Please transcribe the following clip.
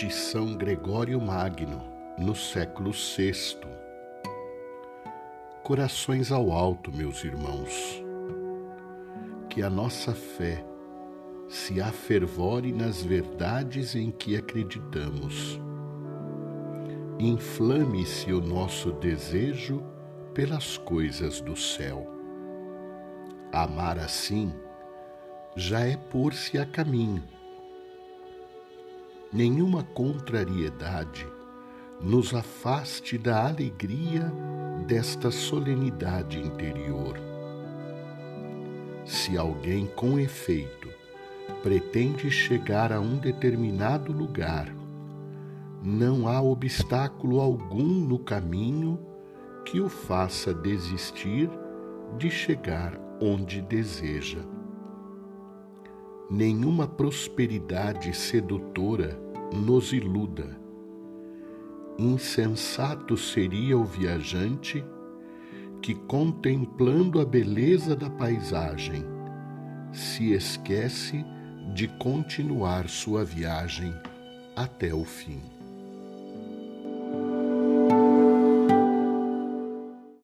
de São Gregório Magno, no século VI. Corações ao alto, meus irmãos. Que a nossa fé se afervore nas verdades em que acreditamos. Inflame-se o nosso desejo pelas coisas do céu. Amar assim já é pôr-se a caminho nenhuma contrariedade nos afaste da alegria desta solenidade interior. Se alguém, com efeito, pretende chegar a um determinado lugar, não há obstáculo algum no caminho que o faça desistir de chegar onde deseja nenhuma prosperidade sedutora nos iluda. Insensato seria o viajante que, contemplando a beleza da paisagem, se esquece de continuar sua viagem até o fim.